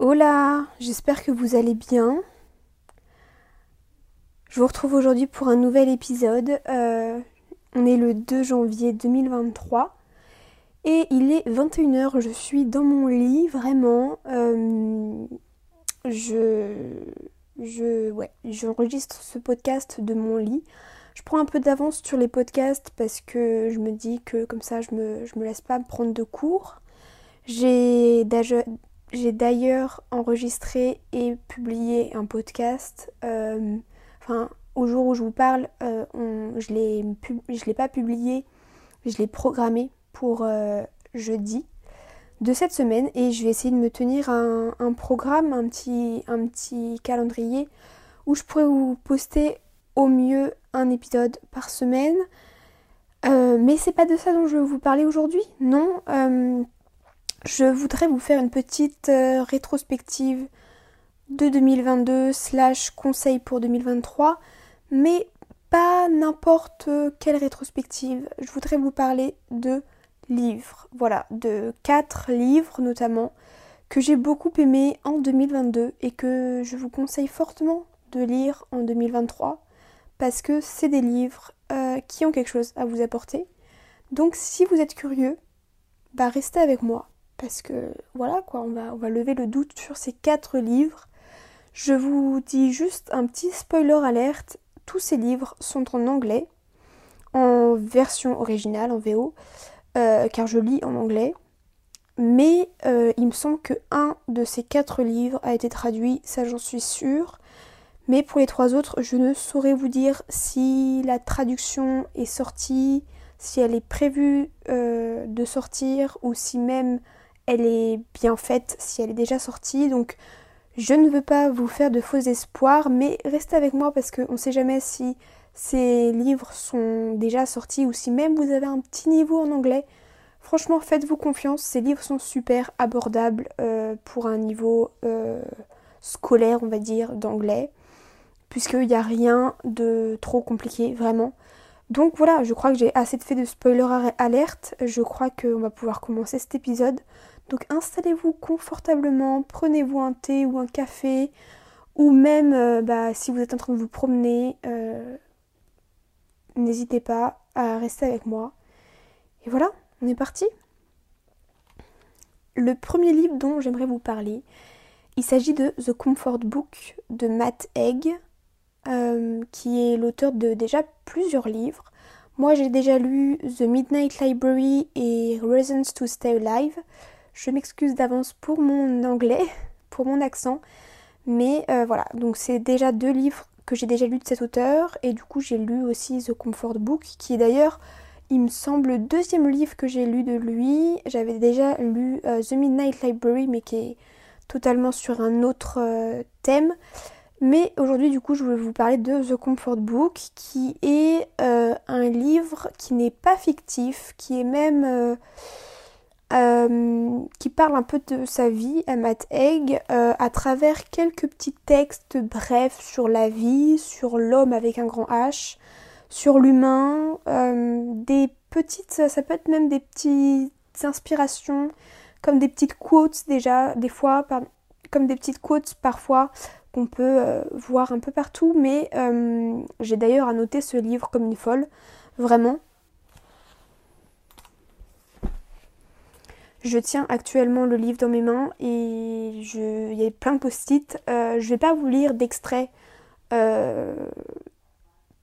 Hola, j'espère que vous allez bien. Je vous retrouve aujourd'hui pour un nouvel épisode. Euh, on est le 2 janvier 2023 et il est 21h. Je suis dans mon lit, vraiment. Euh, je, je, ouais, j'enregistre ce podcast de mon lit. Je prends un peu d'avance sur les podcasts parce que je me dis que comme ça je me, je me laisse pas prendre de cours. J'ai d'ailleurs enregistré et publié un podcast. Euh, enfin, au jour où je vous parle, euh, je ne l'ai pas publié, je l'ai programmé pour euh, jeudi de cette semaine et je vais essayer de me tenir un, un programme, un petit, calendrier où je pourrais vous poster au mieux un épisode par semaine. Mais c'est pas de ça dont je veux vous parler aujourd'hui, non. Je voudrais vous faire une petite euh, rétrospective de 2022 slash conseil pour 2023, mais pas n'importe quelle rétrospective. Je voudrais vous parler de livres, voilà, de quatre livres notamment que j'ai beaucoup aimé en 2022 et que je vous conseille fortement de lire en 2023 parce que c'est des livres euh, qui ont quelque chose à vous apporter. Donc si vous êtes curieux, bah restez avec moi parce que voilà quoi, on va, lever le doute sur ces quatre livres. Je vous dis juste un petit spoiler alerte, tous ces livres sont en anglais, en version originale, en VO, euh, car je lis en anglais. Mais euh, il me semble que un de ces quatre livres a été traduit, ça j'en suis sûre. Mais pour les trois autres, je ne saurais vous dire si la traduction est sortie, si elle est prévue euh, de sortir ou si même elle est bien faite, si elle est déjà sortie. Donc je ne veux pas vous faire de faux espoirs, mais restez avec moi parce qu'on ne sait jamais si ces livres sont déjà sortis ou si même vous avez un petit niveau en anglais. Franchement, faites-vous confiance, ces livres sont super abordables euh, pour un niveau euh, scolaire, on va dire, d'anglais puisqu'il n'y a rien de trop compliqué, vraiment. Donc voilà, je crois que j'ai assez de fait de spoiler alerte. Je crois qu'on va pouvoir commencer cet épisode. Donc installez-vous confortablement, prenez-vous un thé ou un café, ou même euh, bah, si vous êtes en train de vous promener, euh, n'hésitez pas à rester avec moi. Et voilà, on est parti. Le premier livre dont j'aimerais vous parler, il s'agit de The Comfort Book de Matt Egg. Euh, qui est l'auteur de déjà plusieurs livres. Moi j'ai déjà lu The Midnight Library et Reasons to Stay Alive. Je m'excuse d'avance pour mon anglais, pour mon accent. Mais euh, voilà, donc c'est déjà deux livres que j'ai déjà lus de cet auteur. Et du coup j'ai lu aussi The Comfort Book, qui est d'ailleurs, il me semble, le deuxième livre que j'ai lu de lui. J'avais déjà lu euh, The Midnight Library, mais qui est totalement sur un autre thème. Mais aujourd'hui, du coup, je voulais vous parler de The Comfort Book, qui est euh, un livre qui n'est pas fictif, qui est même. Euh, euh, qui parle un peu de sa vie à Matt Egg à travers quelques petits textes brefs sur la vie, sur l'homme avec un grand H, sur l'humain, des petites. Ça peut être même des petites inspirations, comme des petites quotes déjà, des fois, comme des petites quotes parfois qu'on peut euh, voir un peu partout, mais euh, j'ai d'ailleurs annoté ce livre comme une folle, vraiment. Je tiens actuellement le livre dans mes mains et je... il y a plein de post-it. Euh, je vais pas vous lire d'extrait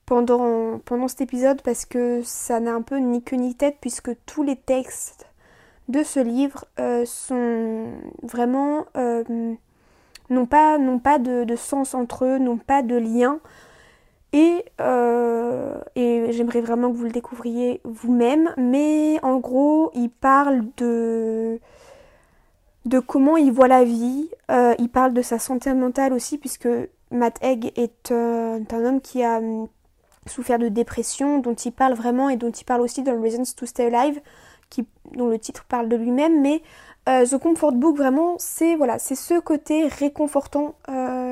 pendant, pendant cet épisode parce que ça n'a un peu ni queue ni tête puisque tous les textes de ce livre sont vraiment n'ont pas, pas de, sens entre eux, n'ont pas de lien. Et, euh, et j'aimerais vraiment que vous le découvriez vous-même. Mais en gros, il parle de, de comment il voit la vie. Euh, il parle de sa santé mentale aussi, puisque Matt Egg est un homme qui a hum, souffert de dépression, dont il parle vraiment et dont il parle aussi dans Reasons to Stay Alive, dont le titre parle de lui-même. Mais euh, The Comfort Book, vraiment, c'est voilà, ce côté réconfortant euh,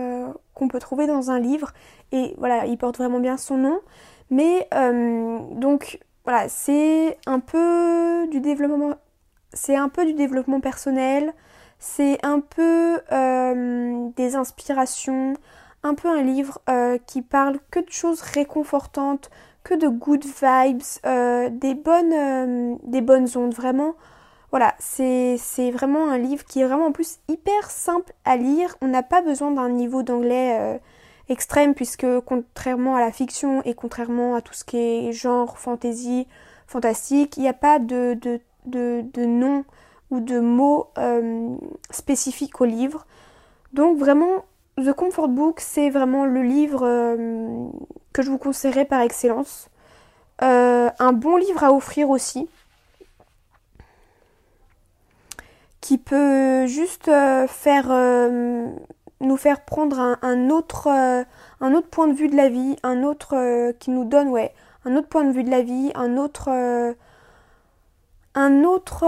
qu'on peut trouver dans un livre. Et voilà, il porte vraiment bien son nom. Mais euh, donc voilà, c'est un peu du développement, c'est un peu du développement personnel. C'est un peu des inspirations, un peu un livre qui parle que de choses réconfortantes, que de good vibes, des, bonnes, des bonnes ondes, vraiment. Voilà, c'est vraiment un livre qui est vraiment en plus hyper simple à lire. On n'a pas besoin d'un niveau d'anglais extrême puisque contrairement à la fiction et contrairement à tout ce qui est genre fantasy, fantastique, il n'y a pas de, nom ou de mots euh, spécifiques au livre. Donc vraiment, The Comfort Book, c'est vraiment le livre euh, que je vous conseillerais par excellence. Euh, un bon livre à offrir aussi. Qui peut juste faire nous faire prendre un, autre, euh, un autre point de vue de la vie, un autre euh, qui nous donne ouais, un autre point de vue de la vie, un autre euh, un autre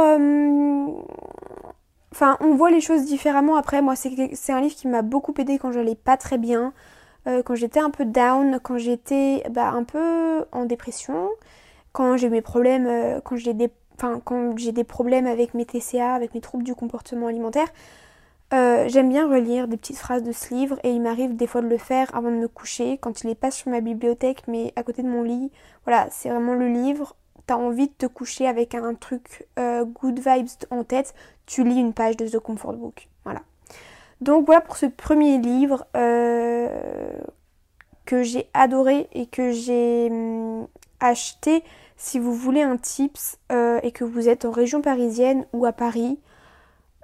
enfin on voit les choses différemment. Après moi c'est un livre qui m'a beaucoup aidé quand j'allais pas très bien quand j'étais un peu down quand j'étais bah, un peu en dépression quand j'ai mes problèmes quand j'ai des enfin quand j'ai des problèmes avec mes TCA avec mes troubles du comportement alimentaire euh, j'aime bien relire des petites phrases de ce livre et il m'arrive des fois de le faire avant de me coucher, quand il est pas sur ma bibliothèque mais à côté de mon lit. Voilà, c'est vraiment le livre. T'as envie de te coucher avec un truc euh, good vibes en tête, tu lis une page de The Comfort Book. Voilà. Donc voilà pour ce premier livre euh, que j'ai adoré et que j'ai hum, acheté si vous voulez un tips et que vous êtes en région parisienne ou à Paris.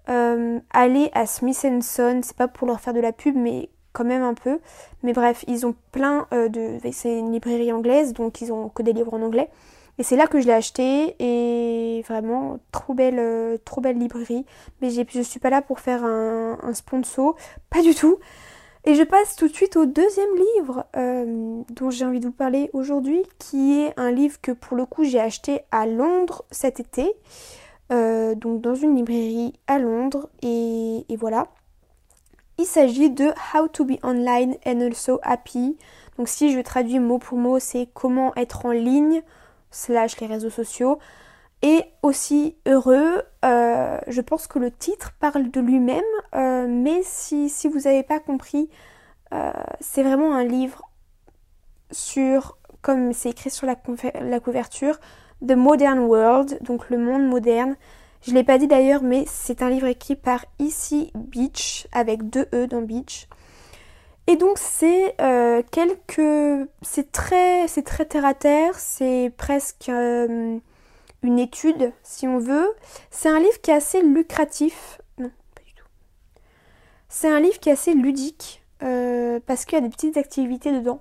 Euh, aller à Smith Son, c'est pas pour leur faire de la pub, mais quand même un peu. Mais bref, ils ont plein euh, de. C'est une librairie anglaise, donc ils ont que des livres en anglais. Et c'est là que je l'ai acheté et vraiment trop belle, euh, trop belle librairie. Mais je suis pas là pour faire un, un, sponsor, pas du tout. Et je passe tout de suite au deuxième livre dont j'ai envie de vous parler aujourd'hui, qui est un livre que pour le coup j'ai acheté à Londres cet été. Euh, donc dans une librairie à Londres et, voilà. Il s'agit de How to be online and also happy. Donc si je traduis mot pour mot, c'est comment être en ligne, slash les réseaux sociaux, et aussi heureux. Euh, je pense que le titre parle de lui-même, euh, mais si, vous n'avez pas compris, c'est vraiment un livre sur, comme c'est écrit sur la, la couverture, The Modern World, donc le monde moderne. Je ne l'ai pas dit d'ailleurs, mais c'est un livre écrit par Ici Beach, avec deux E dans Beach. Et donc c'est euh, quelques... C'est très, c'est très terre à terre, c'est presque euh, une étude, si on veut. C'est un livre qui est assez lucratif. Non, pas du tout. C'est un livre qui est assez ludique, euh, parce qu'il y a des petites activités dedans.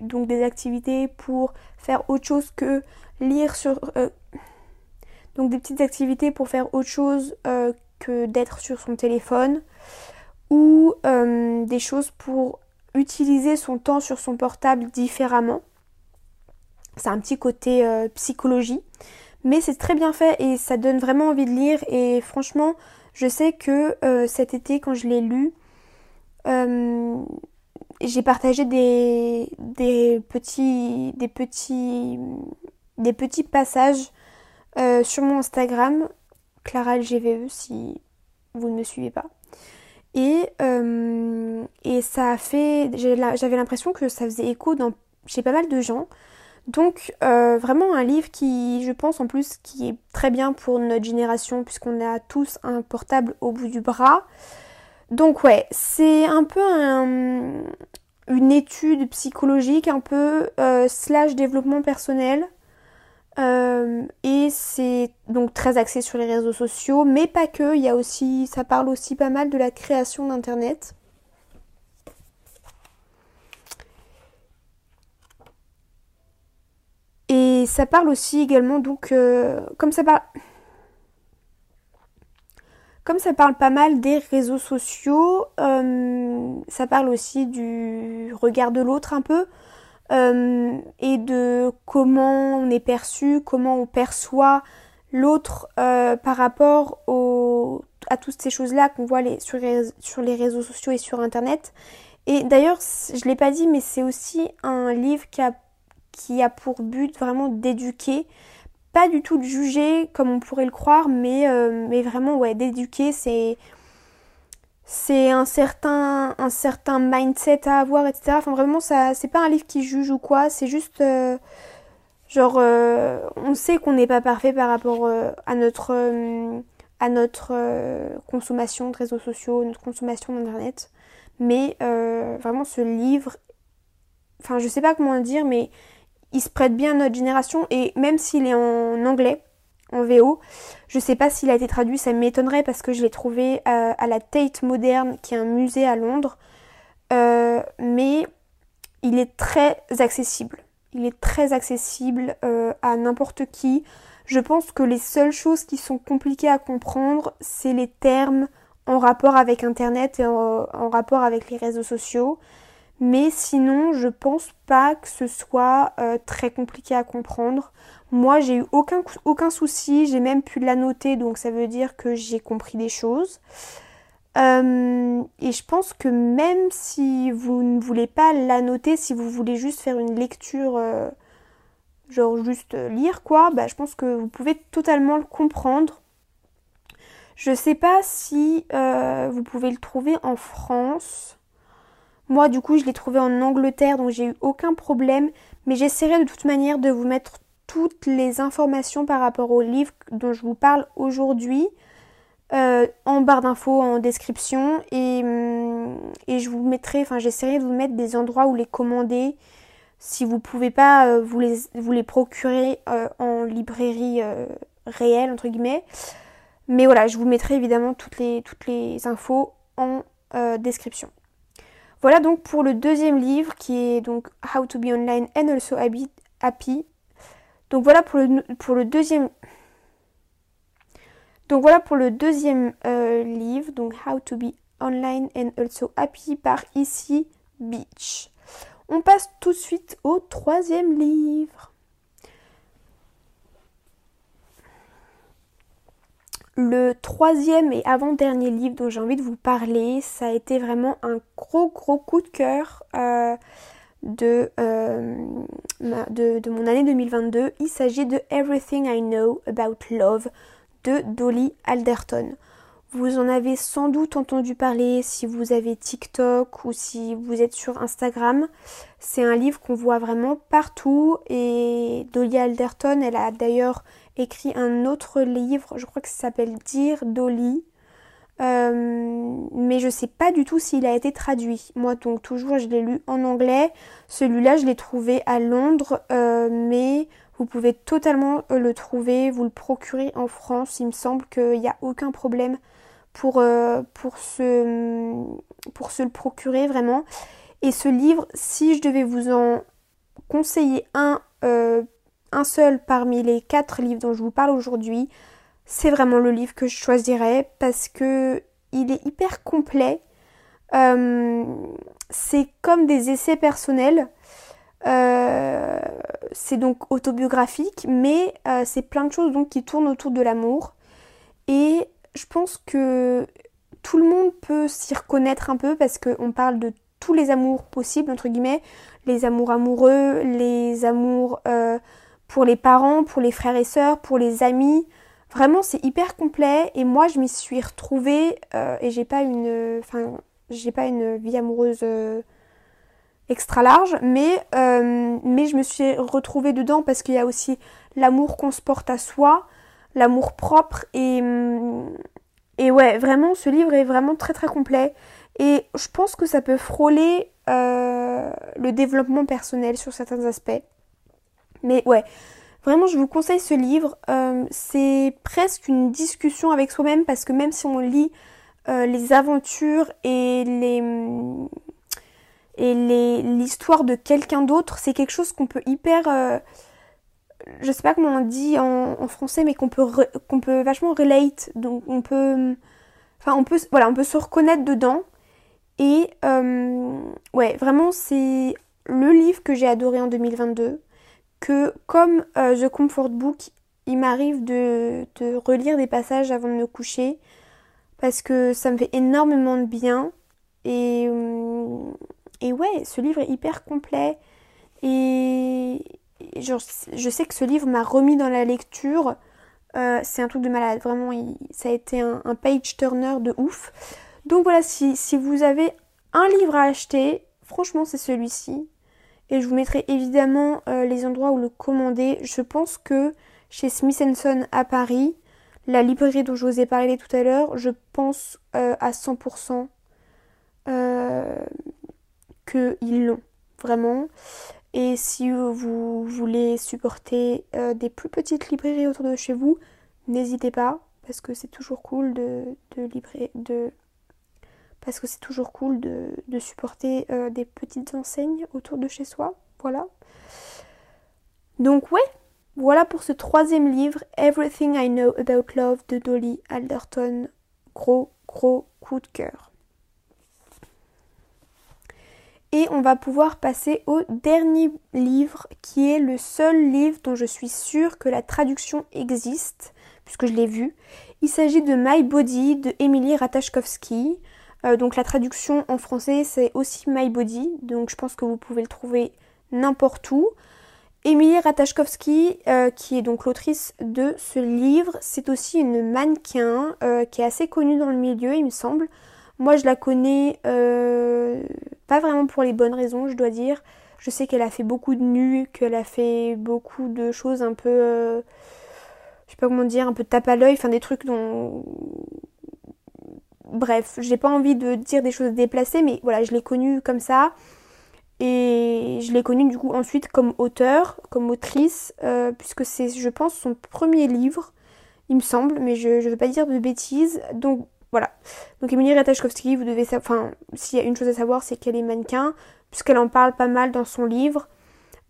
donc des activités pour faire autre chose que lire sur... Euh, donc des petites activités pour faire autre chose euh, que d'être sur son téléphone ou euh, des choses pour utiliser son temps sur son portable différemment. C'est un petit côté psychologie, mais c'est très bien fait et ça donne vraiment envie de lire et franchement je sais que cet été quand je l'ai lu, j'ai partagé des, petits, des petits des petits passages euh, sur mon Instagram, Clara LGVE, si vous ne me suivez pas. Et, euh, et ça a fait. J'avais l'impression que ça faisait écho dans, chez pas mal de gens. Donc euh, vraiment un livre qui, je pense en plus, qui est très bien pour notre génération puisqu'on a tous un portable au bout du bras. Donc ouais, c'est un peu une étude psychologique, un peu slash développement personnel. Euh, et c'est donc très axé sur les réseaux sociaux, mais pas que. Il y a aussi, ça parle aussi pas mal de la création d'internet. Et ça parle aussi également donc euh, comme ça parle comme ça parle pas mal des réseaux sociaux, euh, ça parle aussi du regard de l'autre un peu. Euh, et de comment on est perçu, comment on perçoit l'autre par rapport à toutes ces choses-là qu'on voit sur, les, réseaux sociaux et sur Internet. Et d'ailleurs, je ne l'ai pas dit, mais c'est aussi un livre qui a, qui a pour but vraiment d'éduquer, pas du tout de juger comme on pourrait le croire, mais, euh, mais vraiment ouais, d'éduquer, c'est c'est un certain un certain mindset à avoir, etc. Enfin vraiment ça c'est pas un livre qui juge ou quoi, c'est juste euh, genre on sait qu'on n'est pas parfait par rapport à notre à notre consommation de réseaux sociaux, notre consommation d'internet, mais vraiment ce livre enfin je sais pas comment le dire, mais il se prête bien à notre génération et même s'il est en anglais, en VO, je sais pas s'il a été traduit, ça m'étonnerait parce que je l'ai trouvé euh, à, la Tate Moderne, qui est un musée à Londres, euh, mais il est très accessible. Il est très accessible euh, à n'importe qui. Je pense que les seules choses qui sont compliquées à comprendre, c'est les termes en rapport avec Internet et en rapport avec les réseaux sociaux. Mais sinon, je pense pas que ce soit euh, très compliqué à comprendre. Moi, j'ai eu aucun, souci, j'ai même pu la noter, donc ça veut dire que j'ai compris des choses. Euh, et je pense que même si vous ne voulez pas la noter, si vous voulez juste faire une lecture, euh, genre juste lire quoi, bah, je pense que vous pouvez totalement le comprendre. Je sais pas si vous pouvez le trouver en France. Moi, du coup, je l'ai trouvé en Angleterre, donc j'ai eu aucun problème. Mais j'essaierai de toute manière de vous mettre toutes les informations par rapport au livre dont je vous parle aujourd'hui euh, en barre d'infos, en description. Et, hum, et, je vous mettrai, enfin, j'essaierai de vous mettre des endroits où les commander. Si vous pouvez pas euh, vous, les, vous les procurer euh, en librairie réelle, entre guillemets. Mais voilà, je vous mettrai évidemment toutes les, toutes les infos en description. Voilà donc pour le deuxième livre qui est donc How to be online and also happy. Donc voilà pour le, pour le deuxième. Donc voilà pour le deuxième euh, livre, donc How to be online and also happy par Ici Beach. On passe tout de suite au troisième livre. Le troisième et avant-dernier livre dont j'ai envie de vous parler, ça a été vraiment un gros gros coup de cœur euh, euh, de, de, mon année 2022. Il s'agit de Everything I Know About Love de Dolly Alderton. Vous en avez sans doute entendu parler si vous avez TikTok ou si vous êtes sur Instagram. C'est un livre qu'on voit vraiment partout et Dolly Alderton, elle a d'ailleurs écrit un autre livre, je crois que ça s'appelle Dire Dolly. Euh, mais je sais pas du tout s'il a été traduit. Moi, donc toujours, je l'ai lu en anglais. Celui-là, je l'ai trouvé à Londres, euh, mais vous pouvez totalement euh, le trouver, vous le procurer en France. Il me semble qu'il n'y a aucun problème pour, pour, se, pour se le procurer vraiment. Et ce livre, si je devais vous en conseiller un un seul parmi les quatre livres dont je vous parle aujourd'hui, c'est vraiment le livre que je choisirais parce que il est hyper complet. Euh, c'est comme des essais personnels. Euh, c'est donc autobiographique, mais euh, c'est plein de choses donc qui tournent autour de l'amour. Et je pense que tout le monde peut s'y reconnaître un peu parce qu'on parle de tous les amours possibles, entre guillemets, les amours amoureux, les amours pour les parents, pour les frères et sœurs, pour les amis. Vraiment, c'est hyper complet et moi, je m'y suis retrouvée euh, et j'ai pas une, enfin, j'ai pas une vie amoureuse euh, extra large, mais euh, mais je me suis retrouvée dedans parce qu'il y a aussi l'amour qu'on se porte à soi, l'amour propre et et ouais, vraiment, ce livre est vraiment très très complet et je pense que ça peut frôler le développement personnel sur certains aspects. Mais ouais, vraiment je vous conseille ce livre. Euh, c'est presque une discussion avec soi-même parce que même si on lit euh, les aventures et les et l'histoire de quelqu'un d'autre, c'est quelque chose qu'on peut hyper euh, je sais pas comment on dit en, français mais qu'on peut qu'on peut vachement relate. Donc on peut enfin on peut voilà on peut se reconnaître dedans. Et ouais vraiment c'est le livre que j'ai adoré en 2022 comme euh, The Comfort Book, il m'arrive de, relire des passages avant de me coucher parce que ça me fait énormément de bien. Et, euh, et ouais, ce livre est hyper complet. Et, je sais que ce livre m'a remis dans la lecture. Euh, c'est un truc de malade, vraiment, ça a été un, page turner de ouf. Donc voilà, si, si vous avez un livre à acheter, franchement c'est celui-ci. Et je vous mettrai évidemment euh, les endroits où le commander. Je pense que chez Smith Son à Paris, la librairie dont je vous ai parlé tout à l'heure, je pense euh, à 100% qu'ils l'ont. Vraiment. Et si vous voulez supporter euh, des plus petites librairies autour de chez vous, n'hésitez pas parce que c'est toujours cool de, de, de parce que c'est toujours cool de, supporter euh, des petites enseignes autour de chez soi. Voilà. Donc ouais, voilà pour ce troisième livre, Everything I Know About Love de Dolly Alderton. Gros, gros coup de cœur. Et on va pouvoir passer au dernier livre qui est le seul livre dont je suis sûre que la traduction existe, puisque je l'ai vu. Il s'agit de My Body de Emily Ratajkowski. Euh, donc la traduction en français c'est aussi My Body, donc je pense que vous pouvez le trouver n'importe où. Emily Ratajkowski, euh, qui est donc l'autrice de ce livre, c'est aussi une mannequin euh, qui est assez connue dans le milieu, il me semble. Moi, je la connais pas vraiment pour les bonnes raisons, je dois dire. Je sais qu'elle a fait beaucoup de nus, qu'elle a fait beaucoup de choses un peu. Je sais pas comment dire, un peu tape à l'œil, enfin des trucs dont. Bref, j'ai pas envie de dire des choses déplacées, mais voilà, je l'ai connue comme ça. Et je l'ai connue du coup ensuite comme auteur, comme autrice, euh, puisque c'est, je pense, son premier livre, il me semble, mais je ne veux pas dire de bêtises. Donc voilà. Donc Emilie Ratajkowski, vous devez savoir, enfin, s'il y a une chose à savoir, c'est qu'elle est mannequin, puisqu'elle en parle pas mal dans son livre.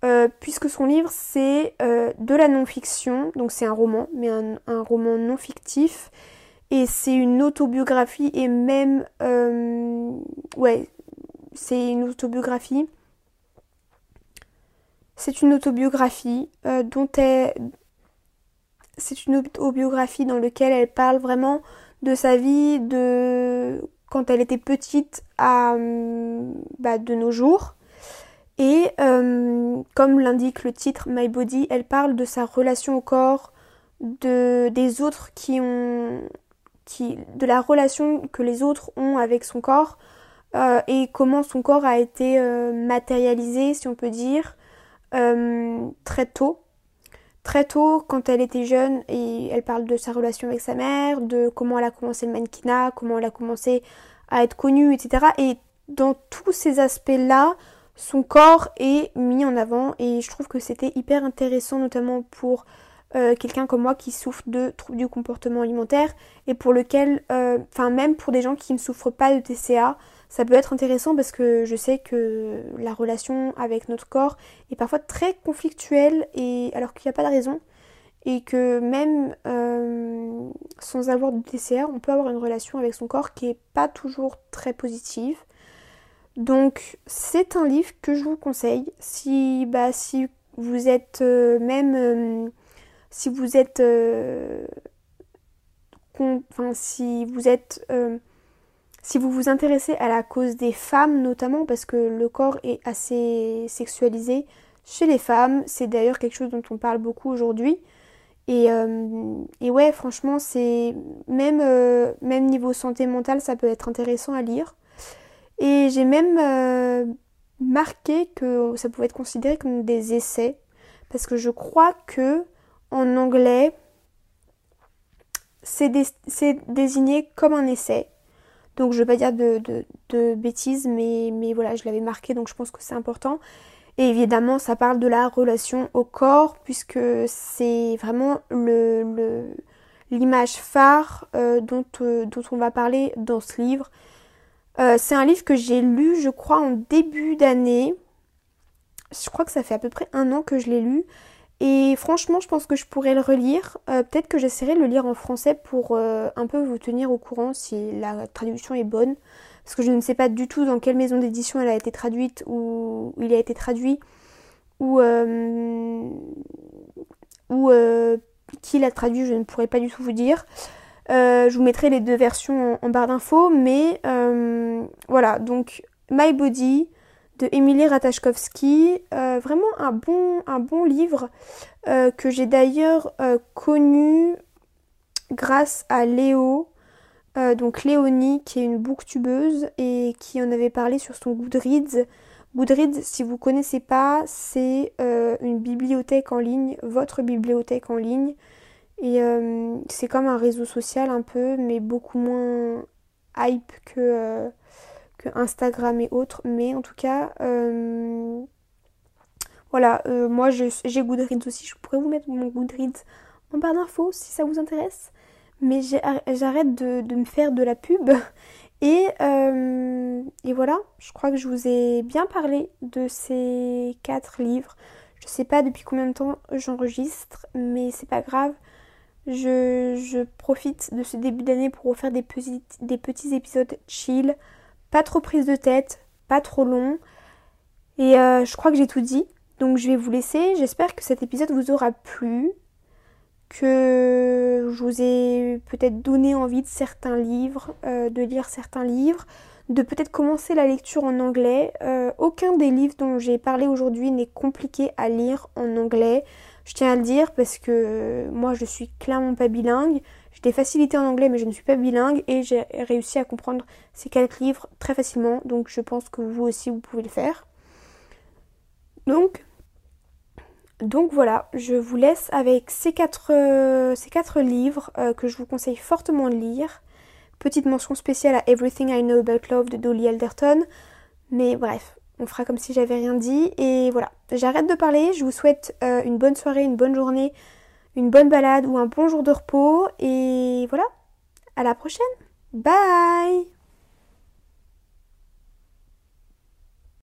Euh, puisque son livre c'est euh, de la non-fiction, donc c'est un roman, mais un, roman non fictif, et c'est une autobiographie et même, euh, ouais, c'est une autobiographie. C'est une autobiographie dont elle, c'est une autobiographie dans laquelle elle parle vraiment de sa vie de quand elle était petite à hum, bah, de nos jours. Et hum, comme l'indique le titre My Body, elle parle de sa relation au corps, de, des autres qui ont. De la relation que les autres ont avec son corps euh, et comment son corps a été euh, matérialisé, si on peut dire, hum, très tôt très tôt, quand elle était jeune, et elle parle de sa relation avec sa mère, de comment elle a commencé le mannequinat, comment elle a commencé à être connue, etc. Et dans tous ces aspects-là, son corps est mis en avant et je trouve que c'était hyper intéressant, notamment pour euh, quelqu'un comme moi qui souffre de troubles du comportement alimentaire et pour lequel, euh, enfin même pour des gens qui ne souffrent pas de TCA, ça peut être intéressant parce que je sais que la relation avec notre corps est parfois très conflictuelle et alors qu'il n'y a pas de raison et que même euh, sans avoir de TCA, on peut avoir une relation avec son corps qui n'est pas toujours très positive. Donc c'est un livre que je vous conseille si, bah, si vous êtes même si vous êtes enfin si vous êtes si vous vous intéressez à la cause des femmes notamment, parce que le corps est assez sexualisé chez les femmes, c'est d'ailleurs quelque chose dont on parle beaucoup aujourd'hui. Et, euh, ouais, franchement, c'est même, euh, même niveau santé mentale, ça peut être intéressant à lire. Et j'ai même euh, marqué que ça pouvait être considéré comme des essais, parce que je crois que en anglais, c'est désigné comme un essai. Donc je ne vais pas dire de, bêtises, mais, voilà, je l'avais marqué, donc je pense que c'est important. Et évidemment, ça parle de la relation au corps, puisque c'est vraiment le, l'image phare euh, dont, euh, dont, on va parler dans ce livre. Euh, c'est un livre que j'ai lu, je crois, en début d'année. Je crois que ça fait à peu près un an que je l'ai lu. Et franchement, je pense que je pourrais le relire. Euh, peut-être que j'essaierai de le lire en français pour euh, un peu vous tenir au courant si la traduction est bonne. Parce que je ne sais pas du tout dans quelle maison d'édition elle a été traduite ou il a été traduit ou, euh, qui l'a traduit, je ne pourrais pas du tout vous dire. je vous mettrai les deux versions en barre d'infos, mais voilà, donc My Body de Émilie Ratajkowski. vraiment un bon, un bon livre que j'ai d'ailleurs connu grâce à Léo, donc Léonie qui est une booktubeuse et qui en avait parlé sur son Goodreads. Goodreads, si vous ne connaissez pas, c'est une bibliothèque en ligne, votre bibliothèque en ligne. Et c'est comme un réseau social un peu, mais beaucoup moins hype que Instagram et autres. Mais en tout cas, euh, voilà, euh, moi j'ai Goodreads aussi. Je pourrais vous mettre mon Goodreads en barre d'infos si ça vous intéresse. Mais j'arrête de, me faire de la pub. Et, euh, et, voilà, je crois que je vous ai bien parlé de ces quatre livres. Je sais pas depuis combien de temps j'enregistre, mais c'est pas grave. Je, je, profite de ce début d'année pour vous faire des petits, des petits épisodes chill pas trop prise de tête, pas trop long. Et euh, je crois que j'ai tout dit. Donc je vais vous laisser. J'espère que cet épisode vous aura plu. Que je vous ai peut-être donné envie de certains livres, euh, de lire certains livres, de peut-être commencer la lecture en anglais. Euh, aucun des livres dont j'ai parlé aujourd'hui n'est compliqué à lire en anglais. Je tiens à le dire parce que moi je suis clairement pas bilingue. J'ai des facilités en anglais mais je ne suis pas bilingue et j'ai réussi à comprendre ces quatre livres très facilement. Donc je pense que vous aussi vous pouvez le faire. Donc, donc voilà, je vous laisse avec ces quatre, euh, ces quatre livres euh, que je vous conseille fortement de lire. Petite mention spéciale à Everything I Know About Love de Dolly Alderton. Mais bref, on fera comme si j'avais rien dit. Et voilà, j'arrête de parler. Je vous souhaite euh, une bonne soirée, une bonne journée, une bonne balade ou un bon jour de repos. Et voilà, à la prochaine. Bye